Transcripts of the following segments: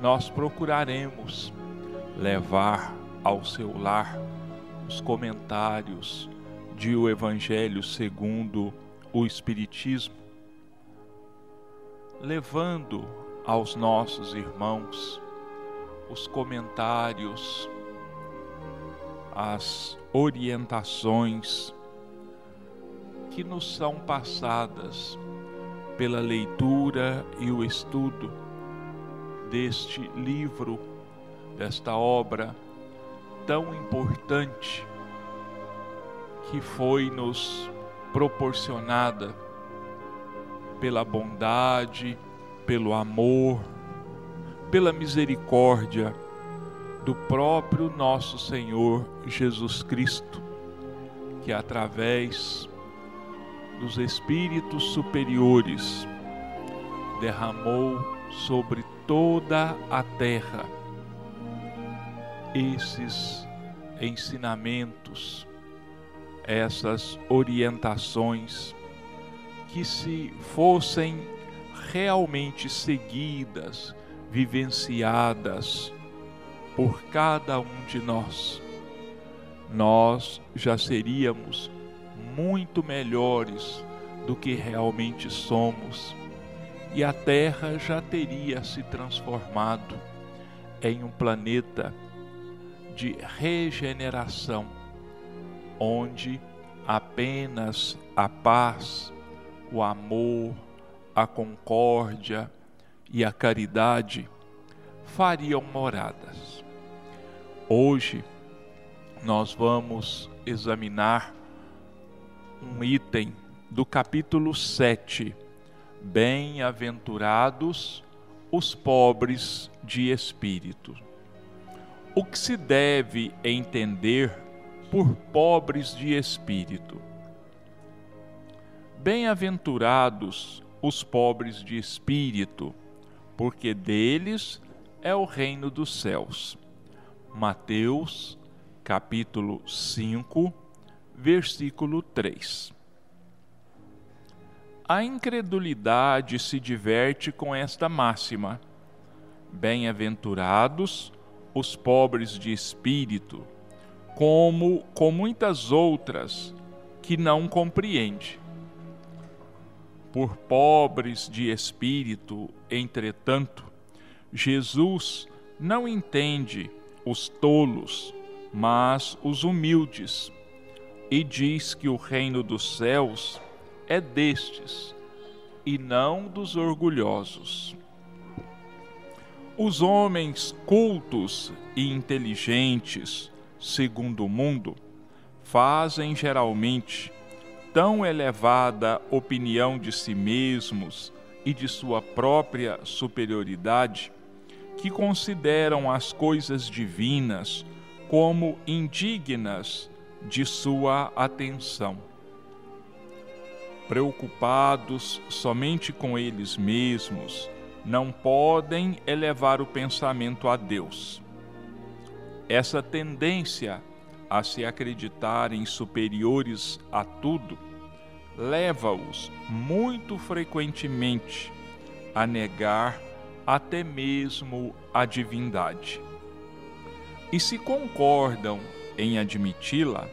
nós procuraremos levar ao seu lar os comentários de o Evangelho segundo o Espiritismo, levando aos nossos irmãos os comentários, as orientações que nos são passadas pela leitura e o estudo deste livro, desta obra tão importante que foi nos proporcionada pela bondade, pelo amor, pela misericórdia do próprio nosso Senhor Jesus Cristo, que através dos espíritos superiores derramou sobre toda a terra. Esses ensinamentos, essas orientações que se fossem realmente seguidas, vivenciadas por cada um de nós, nós já seríamos muito melhores do que realmente somos e a Terra já teria se transformado em um planeta de regeneração, onde apenas a paz, o amor, a concórdia e a caridade fariam moradas. Hoje nós vamos examinar um item do capítulo 7 Bem-aventurados os pobres de espírito. O que se deve entender por pobres de espírito? Bem-aventurados os pobres de espírito, porque deles é o reino dos céus. Mateus, capítulo 5, versículo 3. A incredulidade se diverte com esta máxima: Bem-aventurados os pobres de espírito, como com muitas outras que não compreende. Por pobres de espírito, entretanto, Jesus não entende os tolos, mas os humildes, e diz que o reino dos céus é destes e não dos orgulhosos. Os homens cultos e inteligentes, segundo o mundo, fazem geralmente tão elevada opinião de si mesmos e de sua própria superioridade que consideram as coisas divinas como indignas de sua atenção preocupados somente com eles mesmos, não podem elevar o pensamento a Deus. Essa tendência a se acreditarem superiores a tudo leva-os muito frequentemente a negar até mesmo a divindade. E se concordam em admiti-la,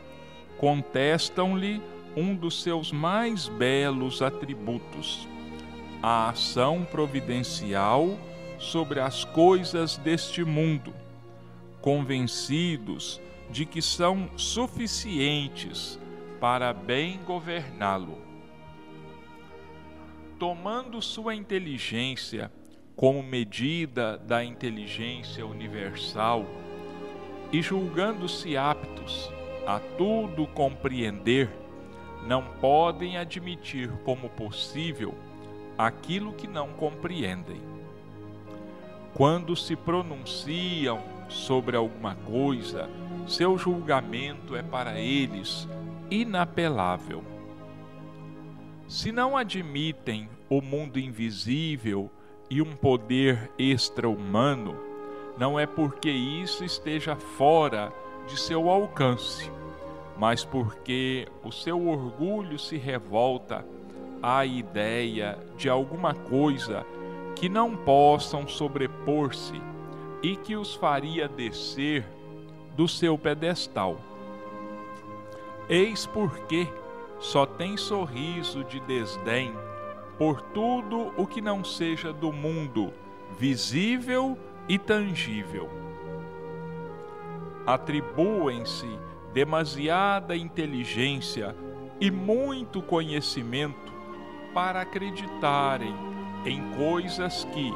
contestam-lhe um dos seus mais belos atributos, a ação providencial sobre as coisas deste mundo, convencidos de que são suficientes para bem governá-lo. Tomando sua inteligência como medida da inteligência universal e julgando-se aptos a tudo compreender, não podem admitir como possível aquilo que não compreendem. Quando se pronunciam sobre alguma coisa, seu julgamento é para eles inapelável. Se não admitem o mundo invisível e um poder extra-humano, não é porque isso esteja fora de seu alcance mas porque o seu orgulho se revolta à ideia de alguma coisa que não possam sobrepor-se e que os faria descer do seu pedestal. Eis porque só tem sorriso de desdém por tudo o que não seja do mundo, visível e tangível. Atribuem-se demasiada inteligência e muito conhecimento para acreditarem em coisas que,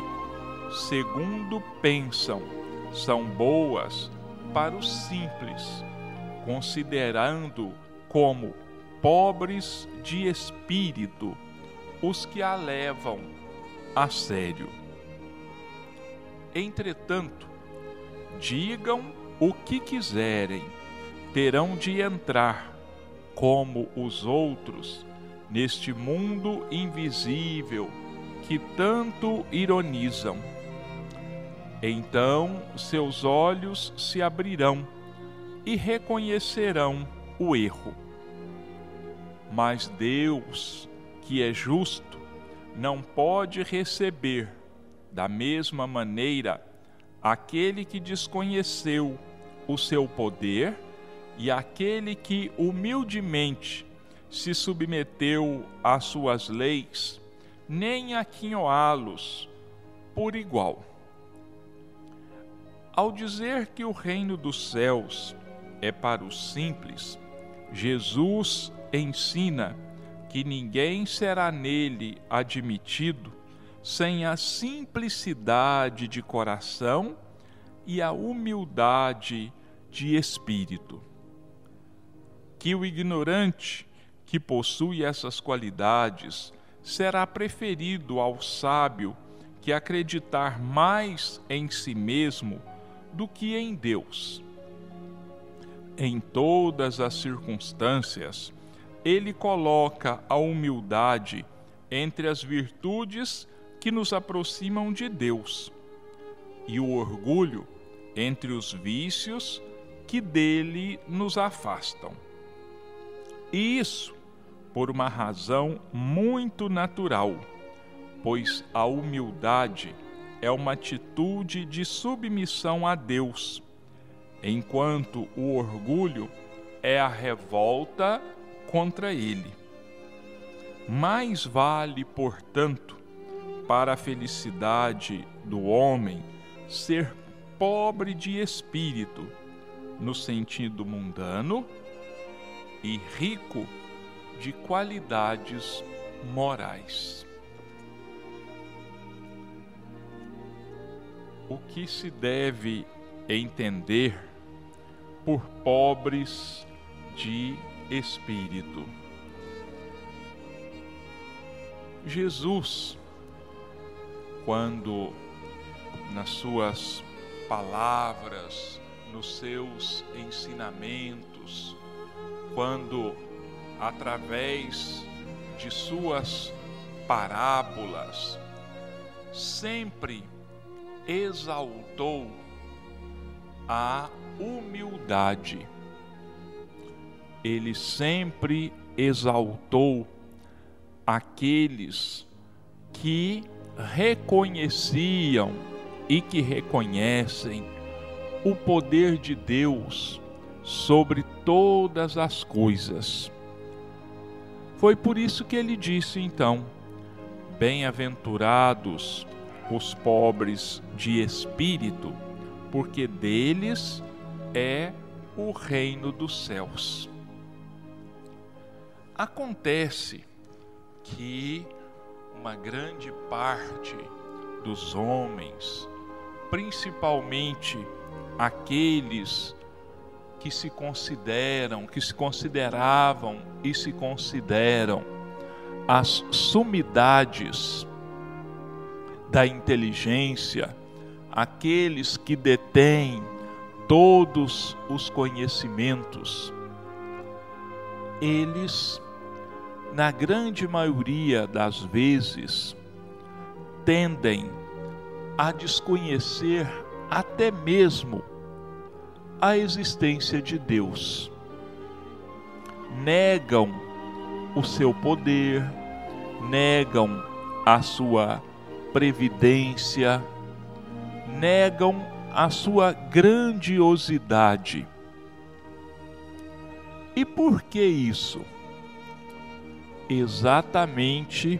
segundo pensam, são boas para os simples, considerando como pobres de espírito os que a levam a sério. Entretanto, digam o que quiserem, terão de entrar, como os outros, neste mundo invisível que tanto ironizam. Então seus olhos se abrirão e reconhecerão o erro. Mas Deus, que é justo, não pode receber da mesma maneira aquele que desconheceu o seu poder e aquele que humildemente se submeteu às suas leis, nem aquinhoá-los por igual. Ao dizer que o reino dos céus é para os simples, Jesus ensina que ninguém será nele admitido sem a simplicidade de coração e a humildade de espírito. Que o ignorante que possui essas qualidades será preferido ao sábio que acreditar mais em si mesmo do que em Deus. Em todas as circunstâncias, ele coloca a humildade entre as virtudes que nos aproximam de Deus e o orgulho entre os vícios que dele nos afastam. E isso por uma razão muito natural, pois a humildade é uma atitude de submissão a Deus enquanto o orgulho é a revolta contra ele. Mais vale, portanto, para a felicidade do homem ser pobre de espírito, no sentido mundano, e rico de qualidades morais. O que se deve entender por pobres de espírito. Jesus, quando nas suas palavras, nos seus ensinamentos, quando através de suas parábolas, sempre exaltou a humildade. Ele sempre exaltou aqueles que reconheciam e que reconhecem o poder de Deus sobre todas as coisas. Foi por isso que ele disse então: Bem-aventurados os pobres de espírito, porque deles é o reino dos céus. Acontece que uma grande parte dos homens, principalmente aqueles que se consideram, que se consideravam e se consideram as sumidades da inteligência, aqueles que detêm todos os conhecimentos, eles, na grande maioria das vezes, tendem a desconhecer até mesmo a existência de Deus. Negam o seu poder, negam a sua previdência, negam a sua grandiosidade. E por que isso? Exatamente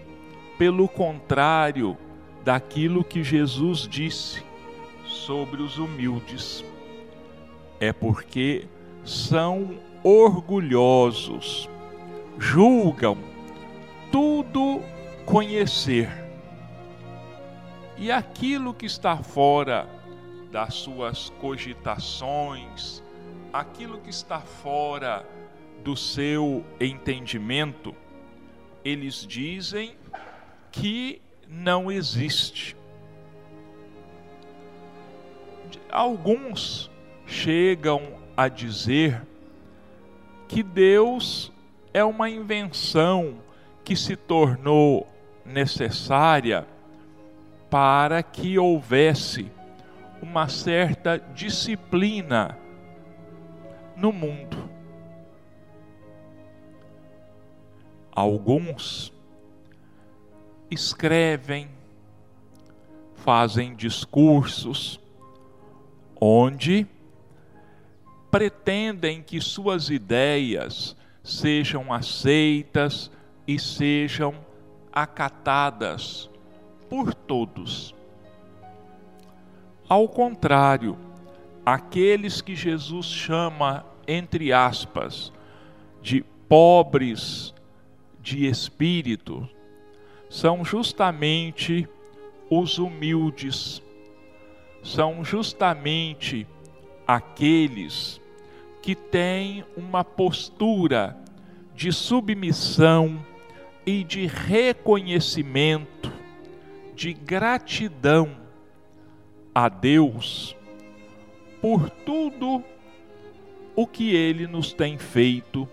pelo contrário daquilo que Jesus disse sobre os humildes. É porque são orgulhosos, julgam tudo conhecer. E aquilo que está fora das suas cogitações, aquilo que está fora do seu entendimento, eles dizem que não existe. Alguns chegam a dizer que Deus é uma invenção que se tornou necessária para que houvesse uma certa disciplina no mundo. Alguns escrevem, fazem discursos, onde pretendem que suas ideias sejam aceitas e sejam acatadas por todos. Ao contrário, aqueles que Jesus chama, entre aspas, de pobres de espírito, são justamente os humildes, são justamente aqueles que têm uma postura de submissão e de reconhecimento, de gratidão a Deus por tudo o que Ele nos tem feito,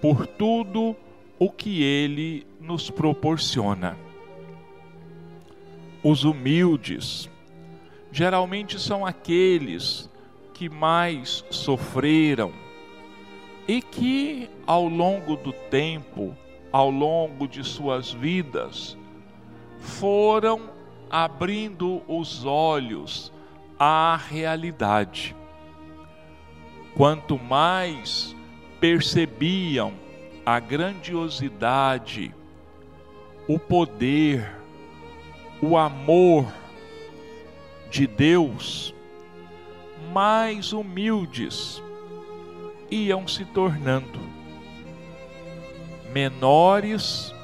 por tudo o que Ele nos proporciona. Os humildes geralmente são aqueles que mais sofreram e que, ao longo do tempo, ao longo de suas vidas, foram abrindo os olhos à realidade. Quanto mais percebiam a grandiosidade, o poder, o amor de Deus, mais humildes iam se tornando. Menores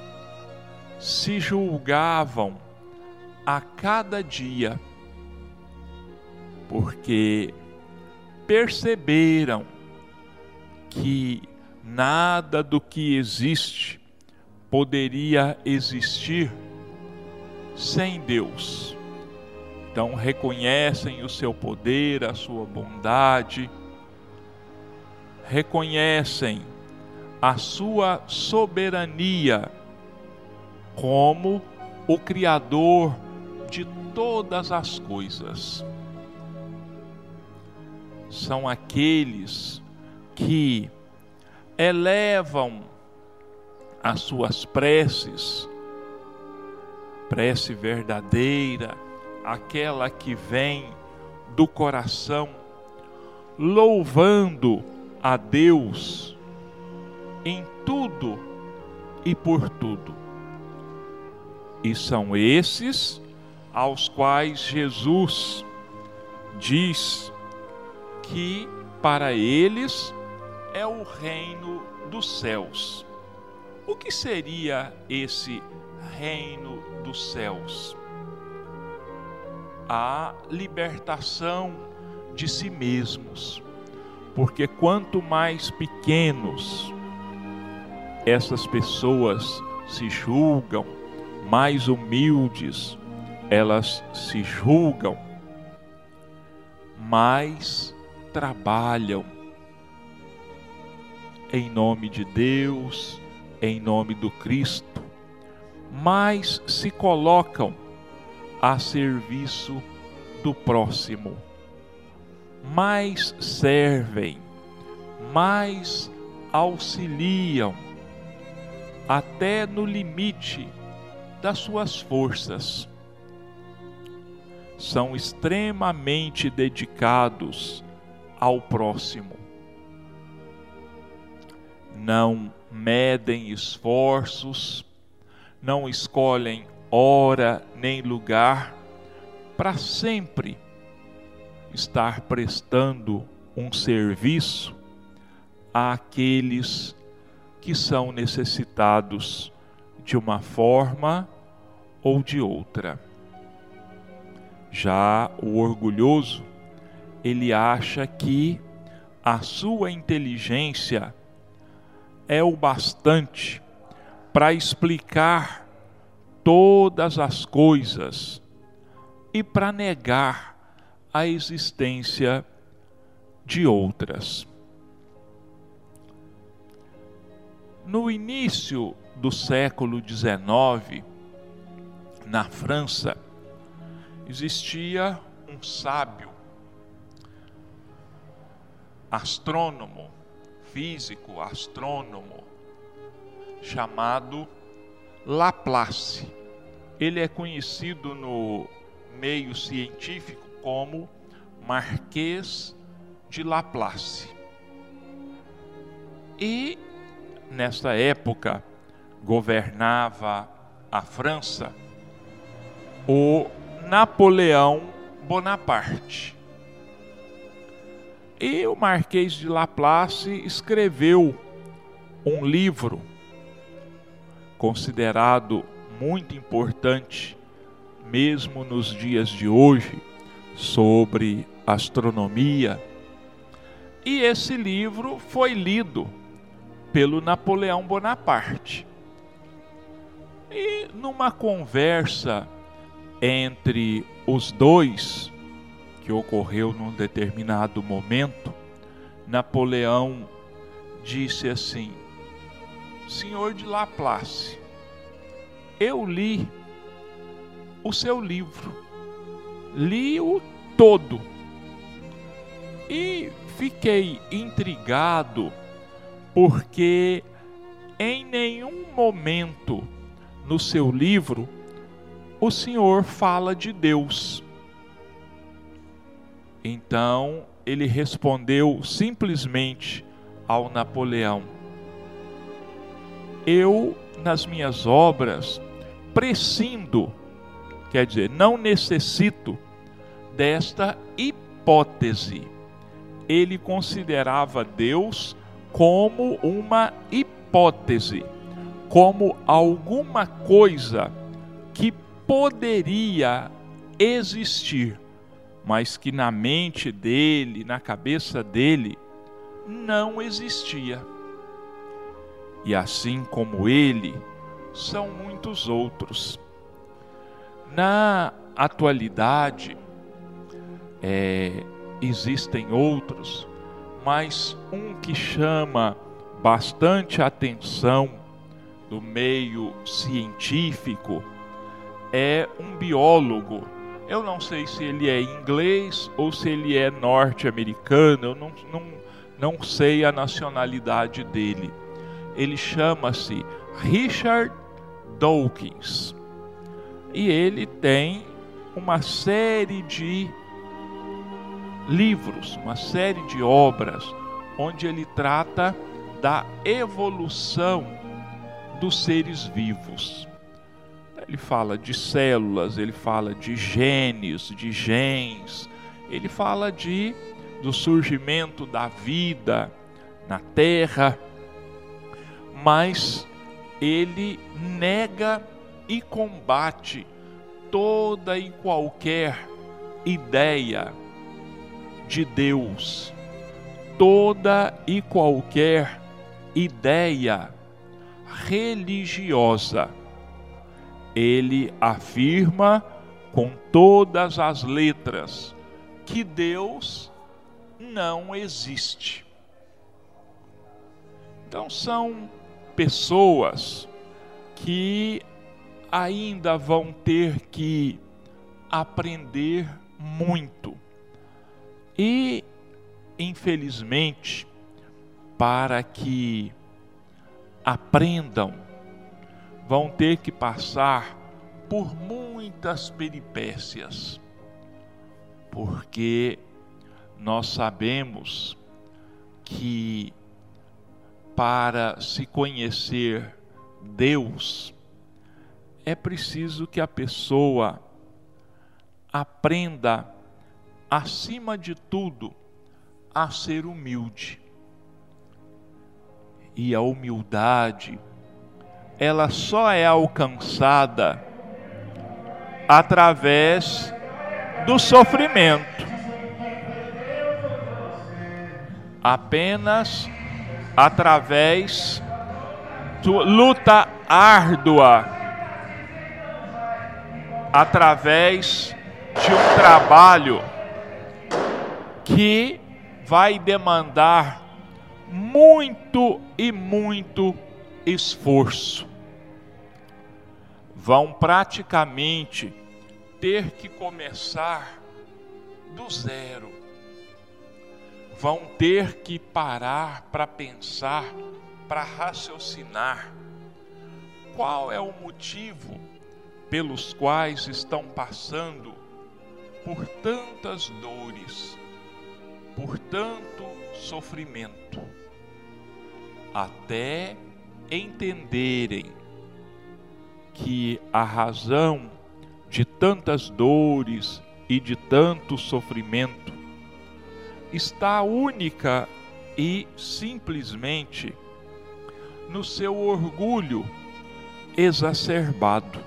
se julgavam a cada dia, porque perceberam que nada do que existe poderia existir sem Deus. Então reconhecem o seu poder, a sua bondade, reconhecem a sua soberania como o Criador de todas as coisas. São aqueles que elevam as suas preces, prece verdadeira, aquela que vem do coração, louvando a Deus em tudo e por tudo. E são esses aos quais Jesus diz que para eles é o reino dos céus. O que seria esse reino dos céus? A libertação de si mesmos. Porque quanto mais pequenos essas pessoas se julgam, mais humildes elas se julgam, mais trabalham em nome de Deus, em nome do Cristo, mais se colocam a serviço do próximo, mais servem, mais auxiliam, até no limite das suas forças. são extremamente dedicados ao próximo. Não medem esforços, não escolhem hora nem lugar para sempre estar prestando um serviço àqueles que são necessitados de uma forma ou de outra. Já o orgulhoso, ele acha que a sua inteligência é o bastante para explicar todas as coisas e para negar a existência de outras. No início do século XIX, na França, existia um sábio, astrônomo, físico, astrônomo, chamado Laplace. Ele é conhecido no meio científico como Marquês de Laplace. E nesta época governava a França o Napoleão Bonaparte. E o Marquês de Laplace escreveu um livro considerado muito importante, mesmo nos dias de hoje, sobre astronomia. E esse livro foi lido pelo Napoleão Bonaparte. E numa conversa entre os dois, que ocorreu num determinado momento, Napoleão disse assim: Senhor de Laplace, eu li o seu livro, li-o todo e fiquei intrigado porque em nenhum momento no seu livro o Senhor fala de Deus. Então ele respondeu simplesmente ao Napoleão: Eu, nas minhas obras, prescindo, quer dizer, não necessito desta hipótese. Ele considerava Deus como uma hipótese, como alguma coisa que poderia existir, mas que na mente dele, na cabeça dele, não existia. E assim como ele, são muitos outros. Na atualidade, é, existem outros mas um que chama bastante atenção do meio científico é um biólogo. Eu não sei se ele é inglês ou se ele é norte-americano, eu não, não, não sei a nacionalidade dele. Ele chama-se Richard Dawkins. E ele tem uma série de livros, uma série de obras, onde ele trata da evolução dos seres vivos. Ele fala de células, ele fala de genes, de genes, ele fala de do surgimento da vida na Terra, mas ele nega e combate toda e qualquer ideia de Deus toda e qualquer ideia religiosa. Ele afirma com todas as letras que Deus não existe. Então são pessoas que ainda vão ter que aprender muito. E, infelizmente, para que aprendam, vão ter que passar por muitas peripécias, porque nós sabemos que para se conhecer Deus é preciso que a pessoa aprenda, acima de tudo, a ser humilde. E a humildade, ela só é alcançada através do sofrimento. Apenas através de luta árdua, através de um trabalho que vai demandar muito e muito esforço. Vão praticamente ter que começar do zero. Vão ter que parar para pensar, para raciocinar qual é o motivo pelos quais estão passando por tantas dores, por tanto sofrimento, até entenderem que a razão de tantas dores e de tanto sofrimento está única e simplesmente no seu orgulho exacerbado,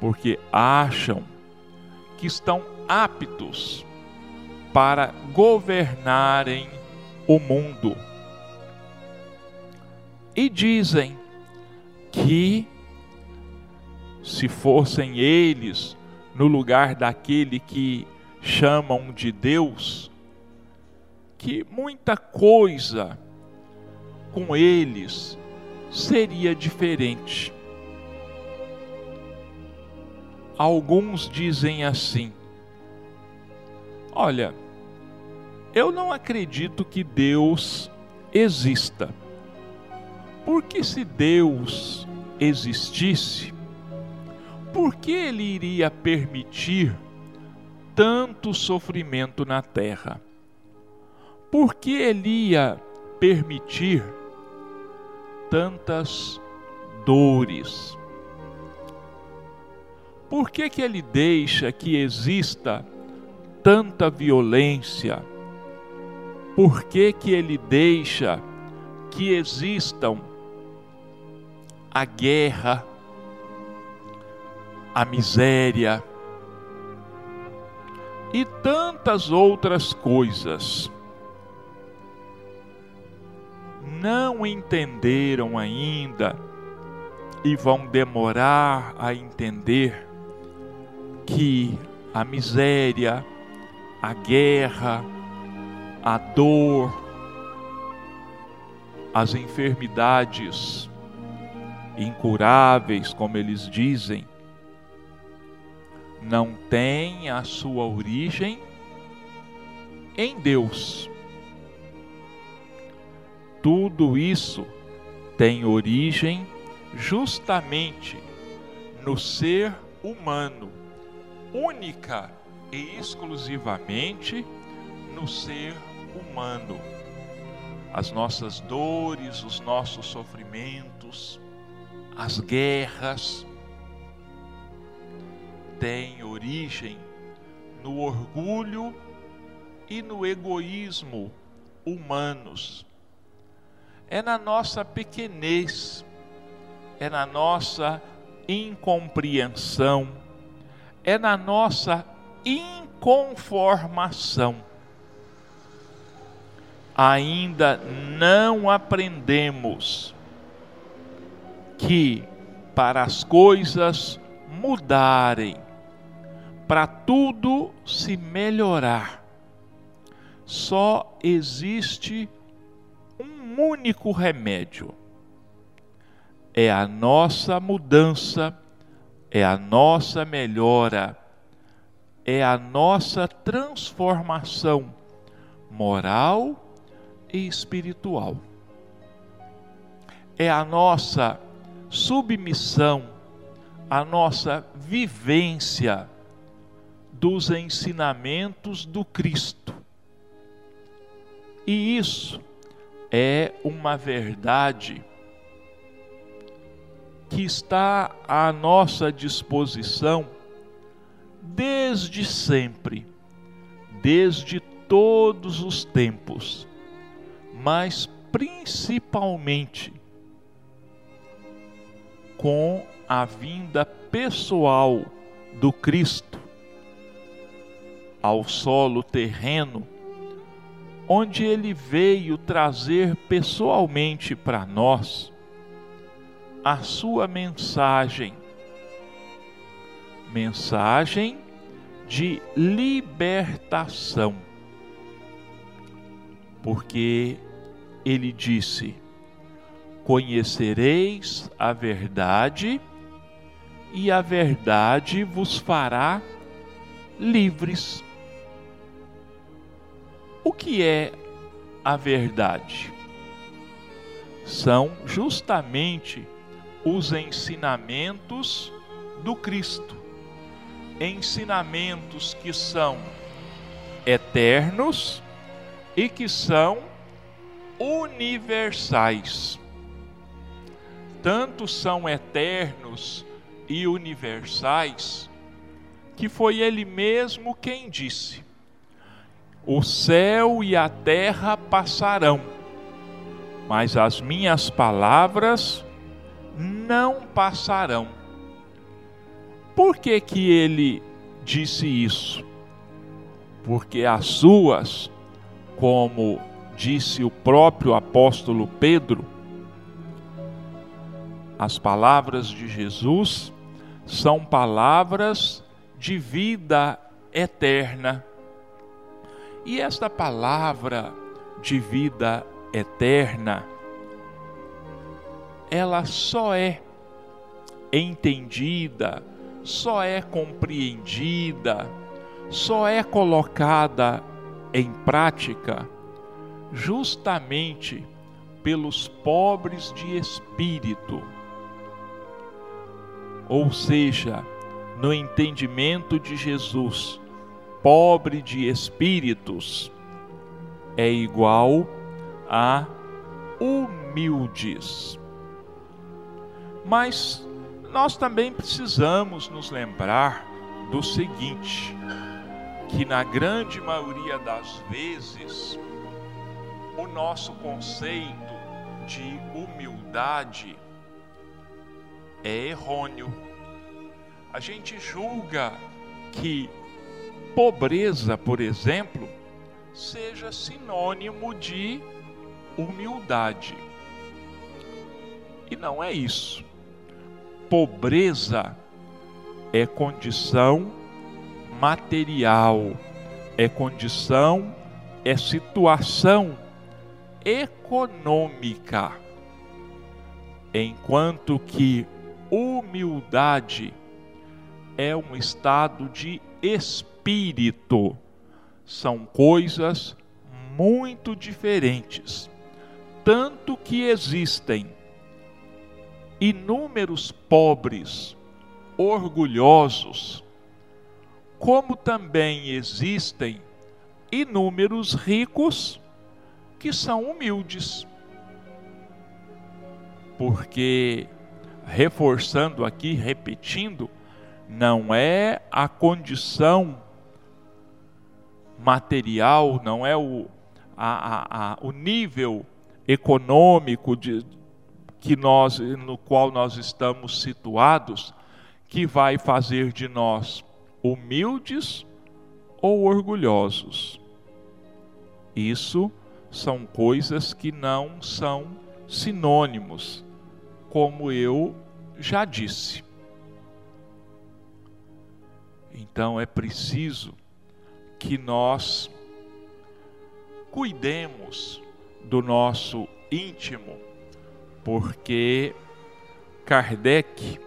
porque acham que estão aptos para governarem o mundo. E dizem que se fossem eles no lugar daquele que chamam de Deus, que muita coisa com eles seria diferente. Alguns dizem assim: Olha, eu não acredito que Deus exista. Porque se Deus existisse, por que ele iria permitir tanto sofrimento na terra? Por que ele ia permitir tantas dores? Por que, que ele deixa que exista tanta violência? Por que, que ele deixa que existam a guerra, a miséria e tantas outras coisas? Não entenderam ainda e vão demorar a entender que a miséria, a guerra, a dor, as enfermidades incuráveis, como eles dizem, não têm a sua origem em Deus. Tudo isso tem origem justamente no ser humano, única e exclusivamente no ser humano. As nossas dores, os nossos sofrimentos, as guerras têm origem no orgulho e no egoísmo humanos. É na nossa pequenez, é na nossa incompreensão, é na nossa inconformação ainda não aprendemos que para as coisas mudarem, para tudo se melhorar, só existe um único remédio: é a nossa mudança, é a nossa melhora, é a nossa transformação moral e espiritual. É a nossa submissão, a nossa vivência dos ensinamentos do Cristo. E isso é uma verdade que está à nossa disposição desde sempre, desde todos os tempos, mas principalmente com a vinda pessoal do Cristo ao solo terreno, onde ele veio trazer pessoalmente para nós a sua mensagem, mensagem de libertação. Porque ele disse: Conhecereis a verdade, e a verdade vos fará livres. O que é a verdade? São justamente os ensinamentos do Cristo. Ensinamentos que são eternos e que são universais. Tanto são eternos e universais que foi ele mesmo quem disse: O céu e a terra passarão, mas as minhas palavras não passarão. Por que que ele disse isso? Porque as suas, como disse o próprio apóstolo Pedro, as palavras de Jesus são palavras de vida eterna. E esta palavra de vida eterna, ela só é entendida, só é compreendida, só é colocada em prática justamente pelos pobres de espírito. Ou seja, no entendimento de Jesus, pobre de espíritos é igual a humildes. Mas nós também precisamos nos lembrar do seguinte: que na grande maioria das vezes, o nosso conceito de humildade é errôneo a gente julga que pobreza, por exemplo, seja sinônimo de humildade. E não é isso. Pobreza é condição material, é condição, é situação econômica. Enquanto que humildade é um estado de espírito. São coisas muito diferentes. Tanto que existem inúmeros pobres, orgulhosos, como também existem inúmeros ricos que são humildes. Porque, reforçando aqui, repetindo, não é a condição material, não é o, a, a, a, o nível econômico de, que nós, no qual nós estamos situados que vai fazer de nós humildes ou orgulhosos. Isso são coisas que não são sinônimos, como eu já disse. Então é preciso que nós cuidemos do nosso íntimo, porque Kardec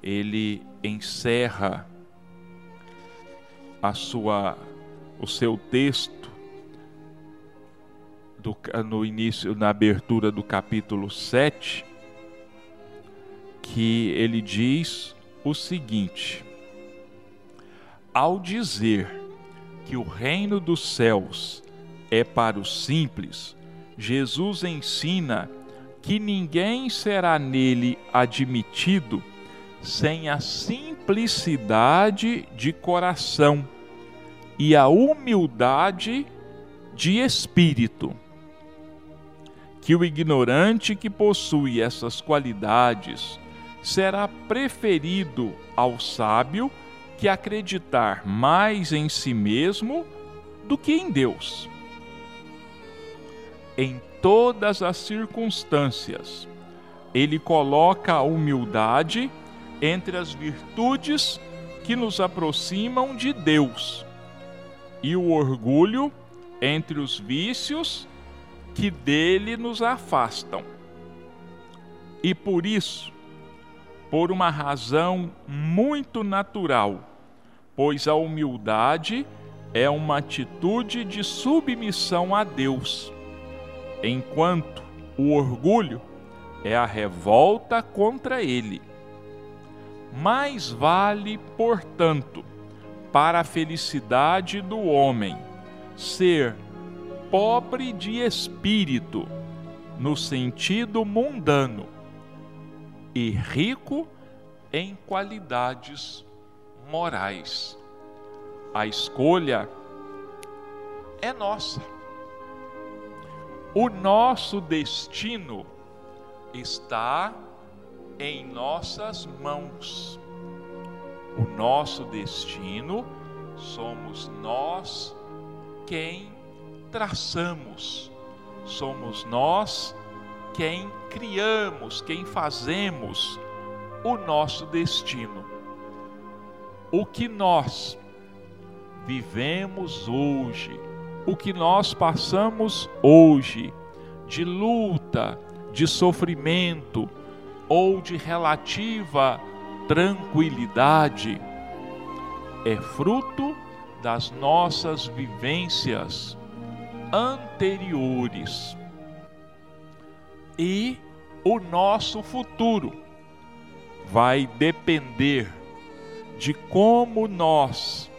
ele encerra a sua o seu texto do, no início na abertura do capítulo 7 que ele diz o seguinte: ao dizer que o reino dos céus é para os simples, Jesus ensina que ninguém será nele admitido sem a simplicidade de coração e a humildade de espírito. Que o ignorante que possui essas qualidades será preferido ao sábio que acreditar mais em si mesmo do que em Deus. Em todas as circunstâncias, ele coloca a humildade entre as virtudes que nos aproximam de Deus e o orgulho entre os vícios que dele nos afastam. E por isso, por uma razão muito natural, pois a humildade é uma atitude de submissão a Deus, enquanto o orgulho é a revolta contra ele. Mais vale, portanto, para a felicidade do homem ser pobre de espírito, no sentido mundano, e rico em qualidades morais. A escolha é nossa. O nosso destino está em nossas mãos. O nosso destino somos nós quem traçamos, somos nós quem criamos, quem fazemos o nosso destino. O que nós vivemos hoje, o que nós passamos hoje, de luta, de sofrimento ou de relativa tranquilidade, é fruto das nossas vivências anteriores. E o nosso futuro vai depender de como nós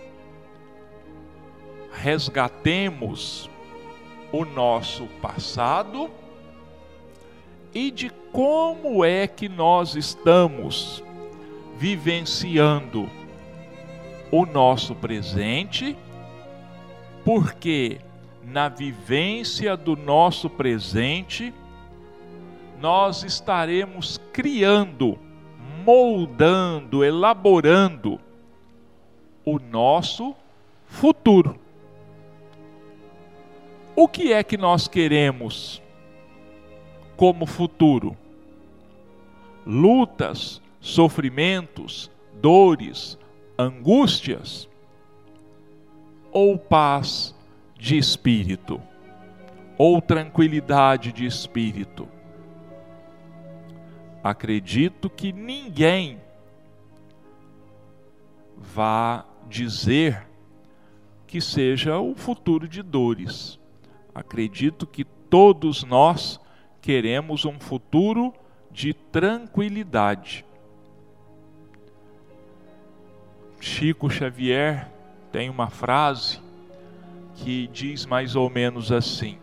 resgatemos o nosso passado e de como é que nós estamos vivenciando o nosso presente, porque na vivência do nosso presente nós estaremos criando, moldando, elaborando o nosso futuro. O que é que nós queremos como futuro? Lutas, sofrimentos, dores, angústias ou paz de espírito ou tranquilidade de espírito? Acredito que ninguém vá dizer que seja o futuro de dores. Acredito que todos nós queremos um futuro de tranquilidade. Chico Xavier tem uma frase que diz mais ou menos assim: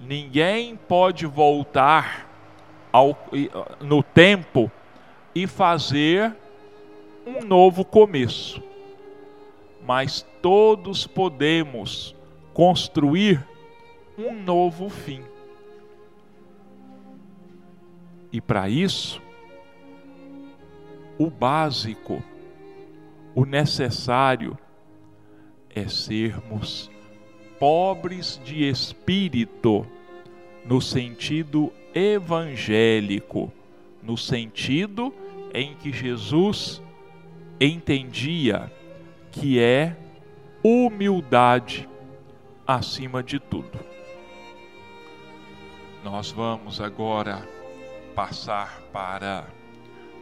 Ninguém pode voltar ao, no tempo e fazer um novo começo, mas todos podemos construir um novo fim. E para isso, o básico, o necessário é sermos pobres de espírito, no sentido evangélico, no sentido em que Jesus entendia que é humildade acima de tudo. Nós vamos agora passar para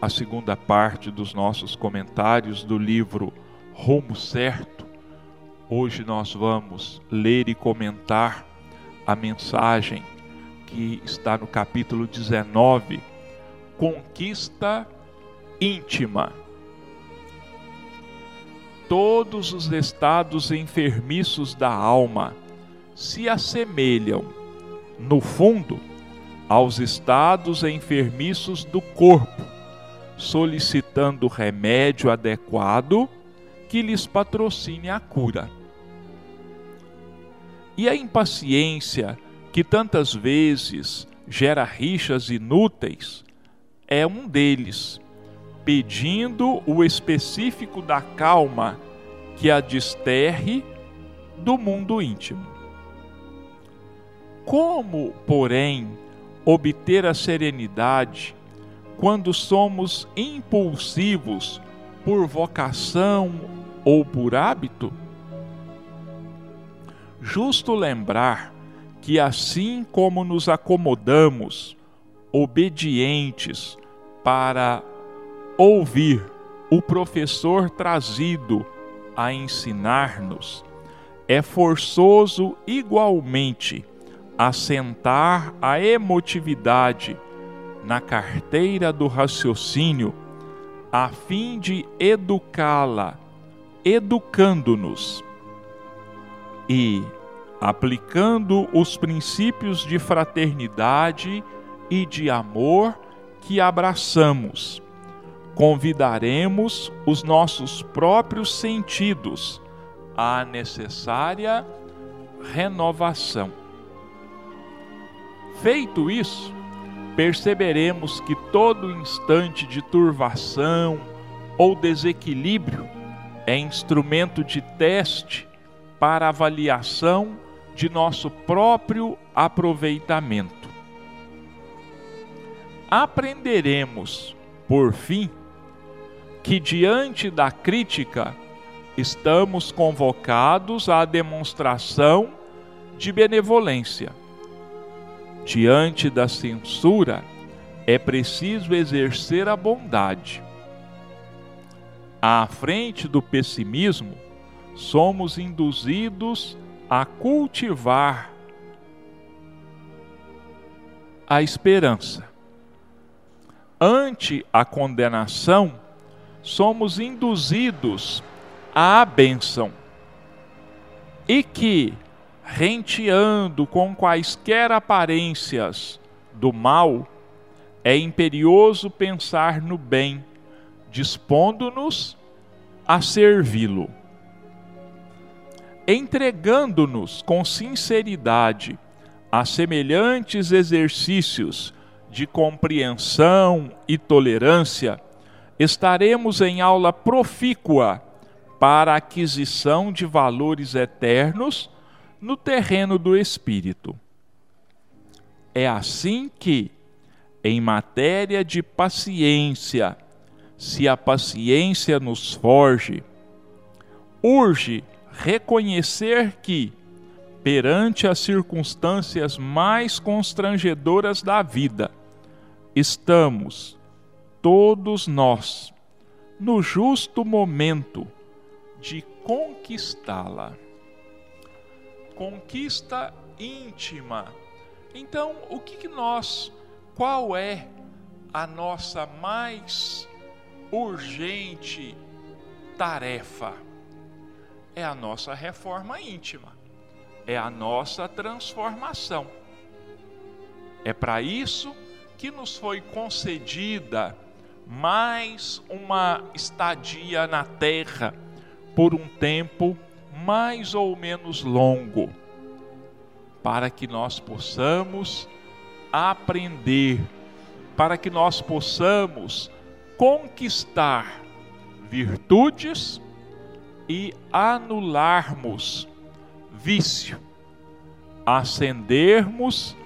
a segunda parte dos nossos comentários do livro Rumo Certo. Hoje nós vamos ler e comentar a mensagem que está no capítulo 19, Conquista Íntima. todos os estados enfermiços da alma se assemelham, no fundo, aos estados enfermiços do corpo, solicitando remédio adequado que lhes patrocine a cura. E a impaciência, que tantas vezes gera rixas inúteis, é um deles, pedindo o específico da calma que a desterre do mundo íntimo. Como, porém, obter a serenidade quando somos impulsivos por vocação ou por hábito? Justo lembrar que, assim como nos acomodamos, obedientes, para ouvir o professor trazido a ensinar-nos, é forçoso igualmente assentar a emotividade na carteira do raciocínio, a fim de educá-la, educando-nos. E aplicando os princípios de fraternidade e de amor que abraçamos. Convidaremos os nossos próprios sentidos à necessária renovação. Feito isso, perceberemos que todo instante de turvação ou desequilíbrio é instrumento de teste para avaliação de nosso próprio aproveitamento. Aprenderemos, por fim, que diante da crítica estamos convocados à demonstração de benevolência Diante da censura, é preciso exercer a bondade. À frente do pessimismo, somos induzidos a cultivar a esperança. Ante a condenação, somos induzidos à bênção. E que, renteando com quaisquer aparências do mal, é imperioso pensar no bem, dispondo-nos a servi-lo. Entregando-nos com sinceridade a semelhantes exercícios de compreensão e tolerância, estaremos em aula profícua para a aquisição de valores eternos no terreno do espírito. É assim que, em matéria de paciência, se a paciência nos forge, urge reconhecer que, perante as circunstâncias mais constrangedoras da vida, estamos, todos nós, no justo momento de conquistá-la conquista íntima. Então, o que, que nós, qual é a nossa mais urgente tarefa? É a nossa reforma íntima, é a nossa transformação. É para isso que nos foi concedida mais uma estadia na terra por um tempo mais ou menos longo, para que nós possamos aprender, para que nós possamos conquistar virtudes e anularmos vício, acendermos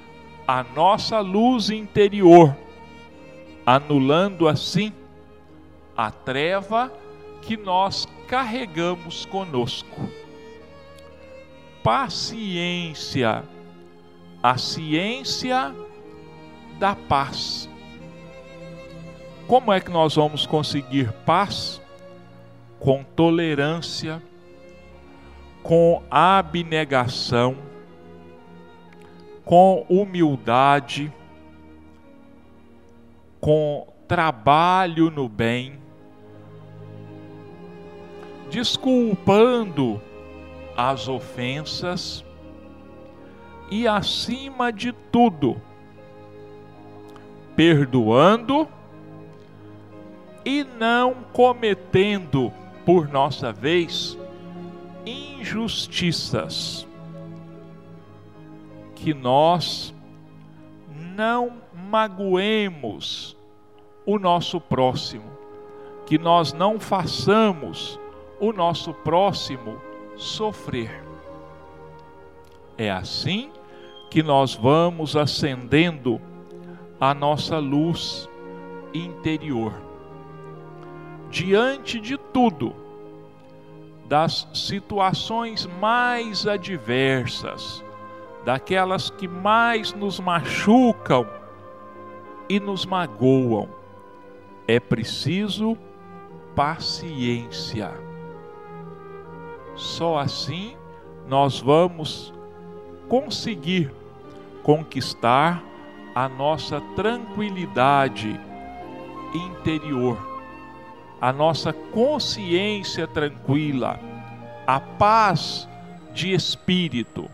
a nossa luz interior, anulando assim a treva que nós carregamos conosco paciência, a ciência da paz. Como é que nós vamos conseguir paz? Com tolerância, com abnegação, com humildade, com trabalho no bem, desculpando as ofensas e, acima de tudo, perdoando e não cometendo, por nossa vez, injustiças. Que nós não magoemos o nosso próximo, que nós não façamos o nosso próximo sofrer. É assim que nós vamos acendendo a nossa luz interior. Diante de tudo, das situações mais adversas, daquelas que mais nos machucam e nos magoam, é preciso paciência. Só assim nós vamos conseguir conquistar a nossa tranquilidade interior, a nossa consciência tranquila, a paz de espírito.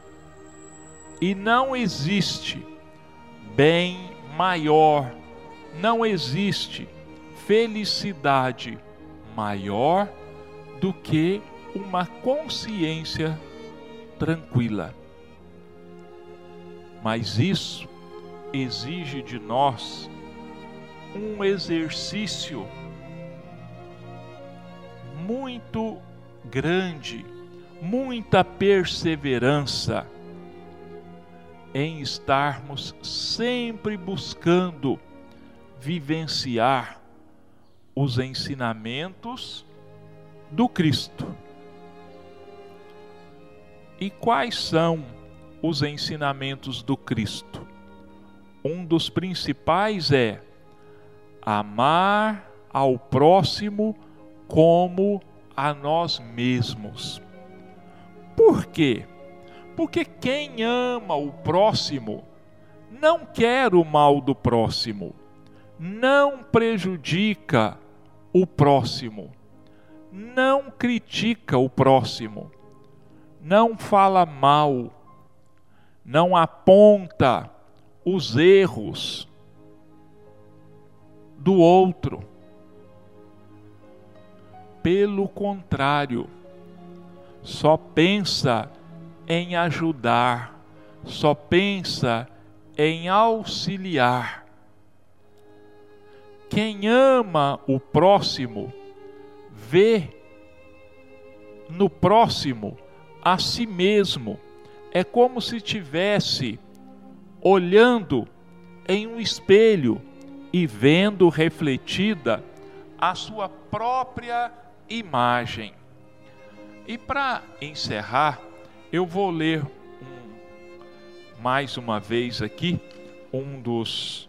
E não existe bem maior, não existe felicidade maior do que uma consciência tranquila. Mas isso exige de nós um exercício muito grande, muita perseverança em estarmos sempre buscando vivenciar os ensinamentos do Cristo. E quais são os ensinamentos do Cristo? Um dos principais é amar ao próximo como a nós mesmos. Por quê? Porque quem ama o próximo não quer o mal do próximo, não prejudica o próximo, não critica o próximo, não fala mal, não aponta os erros do outro. Pelo contrário, só pensa em ajudar, só pensa em auxiliar. Quem ama o próximo, vê no próximo a si mesmo. É como se tivesse olhando em um espelho e vendo refletida a sua própria imagem. E para encerrar, eu vou ler um, mais uma vez aqui um dos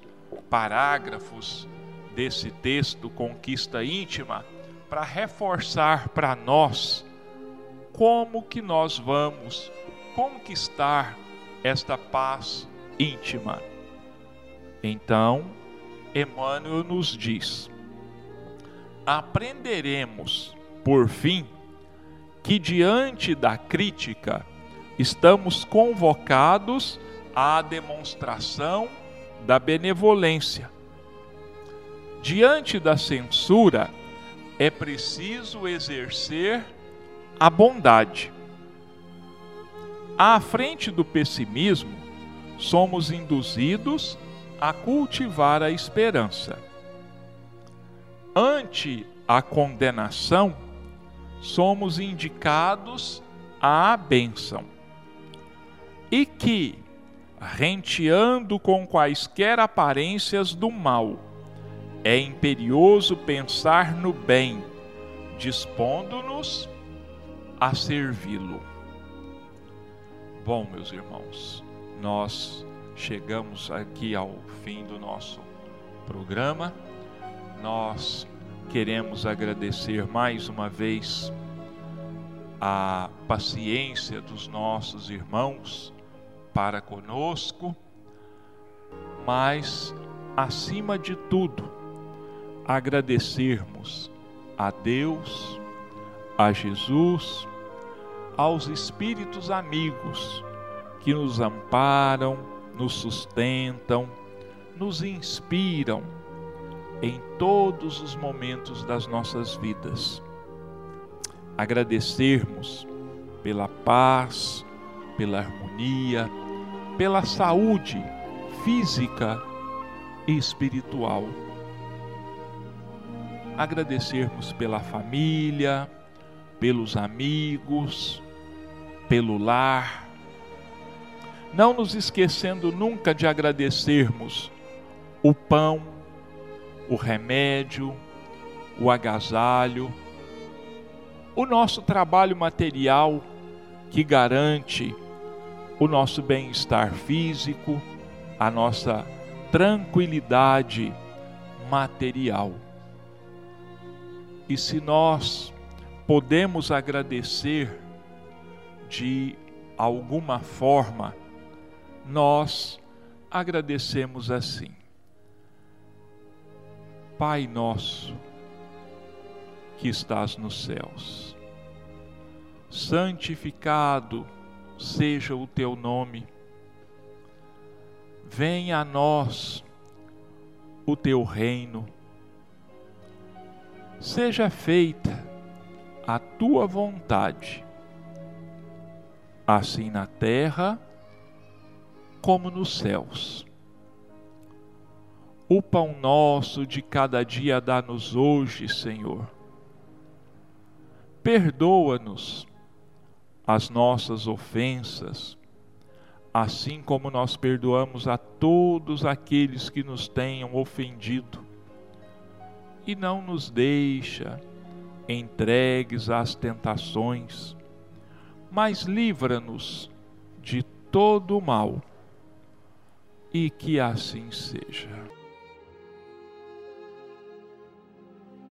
parágrafos desse texto Conquista Íntima para reforçar para nós como que nós vamos conquistar esta paz íntima. Então, Emmanuel nos diz: aprenderemos, por fim, que diante da crítica estamos convocados à demonstração da benevolência. Diante da censura, é preciso exercer a bondade. À frente do pessimismo, somos induzidos a cultivar a esperança. Ante a condenação, somos indicados à bênção e que, renteando com quaisquer aparências do mal, é imperioso pensar no bem, dispondo-nos a servi-lo. Bom, meus irmãos, nós chegamos aqui ao fim do nosso programa. Nós queremos agradecer mais uma vez a paciência dos nossos irmãos para conosco, mas, acima de tudo, agradecermos a Deus, a Jesus, aos espíritos amigos que nos amparam, nos sustentam, nos inspiram em todos os momentos das nossas vidas. Agradecermos pela paz, pela harmonia, pela saúde física e espiritual. Agradecermos pela família, pelos amigos, pelo lar. Não nos esquecendo nunca de agradecermos o pão, o remédio, o agasalho, o nosso trabalho material que garante o nosso bem-estar físico, a nossa tranquilidade material. E se nós podemos agradecer de alguma forma, nós agradecemos assim. Pai nosso, que estás nos céus, santificado seja o teu nome, venha a nós o teu reino, seja feita a tua vontade, assim na terra como nos céus. O pão nosso de cada dia dá-nos hoje, Senhor. Perdoa-nos as nossas ofensas, assim como nós perdoamos a todos aqueles que nos tenham ofendido. E não nos deixa entregues às tentações, mas livra-nos de todo o mal. E que assim seja.